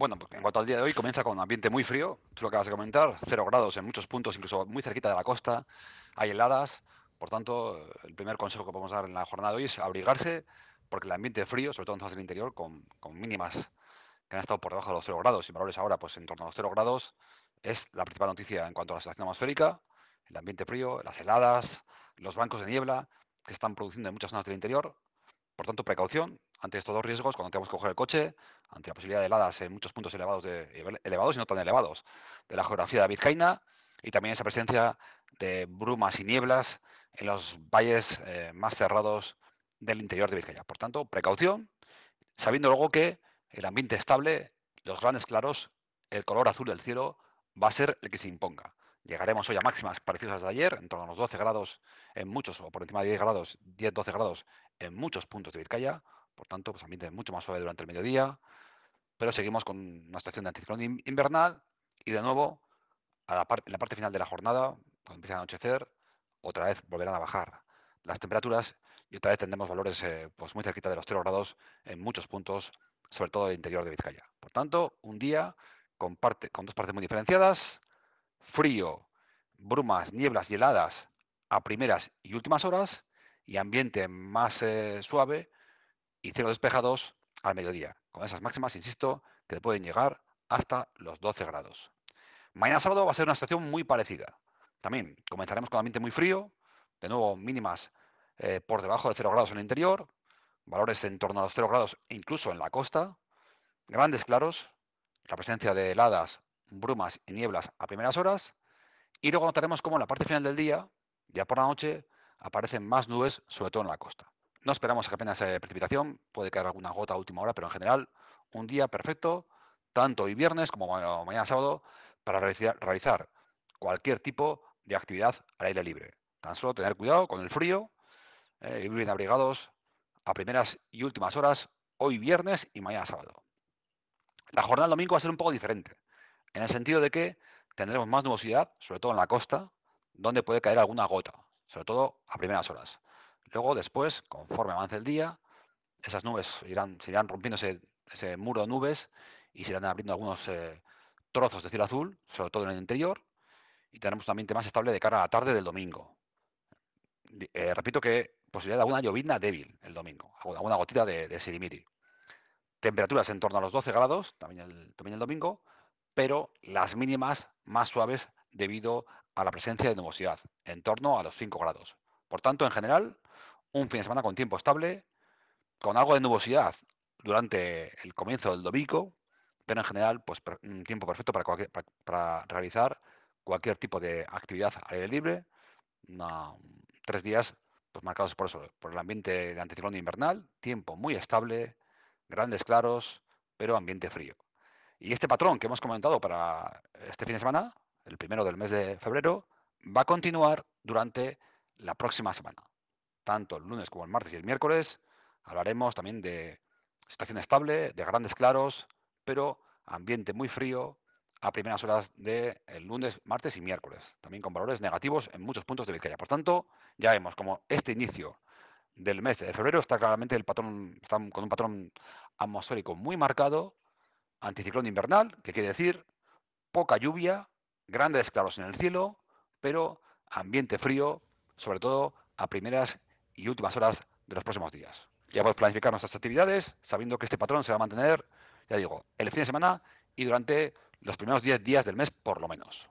Bueno, pues en cuanto al día de hoy, comienza con un ambiente muy frío, tú lo acabas de comentar, cero grados en muchos puntos, incluso muy cerquita de la costa, hay heladas, por tanto, el primer consejo que podemos dar en la jornada de hoy es abrigarse, porque el ambiente frío, sobre todo en zonas del interior, con, con mínimas que han estado por debajo de los cero grados y valores ahora pues en torno a los cero grados, es la principal noticia en cuanto a la situación atmosférica, el ambiente frío, las heladas, los bancos de niebla que están produciendo en muchas zonas del interior, por tanto, precaución ante estos dos riesgos cuando tenemos que coger el coche, ante la posibilidad de heladas en muchos puntos elevados, elevados y no tan elevados de la geografía de Vizcaína y también esa presencia de brumas y nieblas en los valles eh, más cerrados del interior de Vizcaya. Por tanto, precaución, sabiendo luego que el ambiente estable, los grandes claros, el color azul del cielo va a ser el que se imponga. Llegaremos hoy a máximas parecidas a de ayer, en torno a los 12 grados en muchos, o por encima de 10 grados, 10-12 grados en muchos puntos de Vizcaya, por tanto, pues ambiente mucho más suave durante el mediodía, pero seguimos con una situación de anticiclón invernal y de nuevo, en la parte final de la jornada, cuando empieza a anochecer, otra vez volverán a bajar las temperaturas y otra vez tendremos valores eh, pues muy cerquita de los 0 grados en muchos puntos, sobre todo el interior de Vizcaya. Por tanto, un día con dos partes muy diferenciadas, frío, brumas, nieblas y heladas a primeras y últimas horas y ambiente más eh, suave y cielos despejados al mediodía. Con esas máximas, insisto, que pueden llegar hasta los 12 grados. Mañana sábado va a ser una situación muy parecida. También comenzaremos con ambiente muy frío, de nuevo mínimas eh, por debajo de 0 grados en el interior, valores en torno a los 0 grados incluso en la costa, grandes claros, la presencia de heladas, brumas y nieblas a primeras horas, y luego notaremos cómo en la parte final del día, ya por la noche, aparecen más nubes, sobre todo en la costa. No esperamos que apenas haya precipitación, puede caer alguna gota a última hora, pero en general un día perfecto, tanto hoy viernes como mañana sábado, para realizar cualquier tipo de actividad al aire libre. Tan solo tener cuidado con el frío, eh, ir bien abrigados a primeras y últimas horas, hoy viernes y mañana sábado. La jornada del domingo va a ser un poco diferente, en el sentido de que tendremos más nubosidad, sobre todo en la costa, donde puede caer alguna gota, sobre todo a primeras horas. Luego, después, conforme avance el día, esas nubes irán, se irán rompiendo ese, muro de nubes y se irán abriendo algunos eh, trozos de cielo azul, sobre todo en el interior, y tendremos un ambiente más estable de cara a la tarde del domingo. Eh, repito que posibilidad de alguna llovizna débil el domingo, alguna gotita de, de sirimiri. Temperaturas en torno a los 12 grados, también el, también el domingo, pero las mínimas más suaves debido a la presencia de nubosidad, en torno a los 5 grados. Por tanto, en general, un fin de semana con tiempo estable, con algo de nubosidad durante el comienzo del domingo, pero en general, pues un tiempo perfecto para, para, realizar cualquier tipo de actividad al aire libre. tres días pues marcados por eso, por el ambiente de anticiclón invernal, tiempo muy estable, grandes claros, pero ambiente frío. Y este patrón que hemos comentado para este fin de semana, el primero del mes de febrero, va a continuar durante la próxima semana. Tanto el lunes como el martes y el miércoles hablaremos también de situación estable, de grandes claros, pero ambiente muy frío a primeras horas del lunes, martes y miércoles, también con valores negativos en muchos puntos de Vizcaya. Por tanto, ya vemos como este inicio del mes de febrero está claramente el patrón, está con un patrón atmosférico muy marcado, anticiclón invernal, que quiere decir poca lluvia, grandes claros en el cielo, pero ambiente frío, sobre todo a primeras y últimas horas de los próximos días. Ya podemos planificar nuestras actividades sabiendo que este patrón se va a mantener, ya digo, el fin de semana y durante los primeros 10 días del mes por lo menos.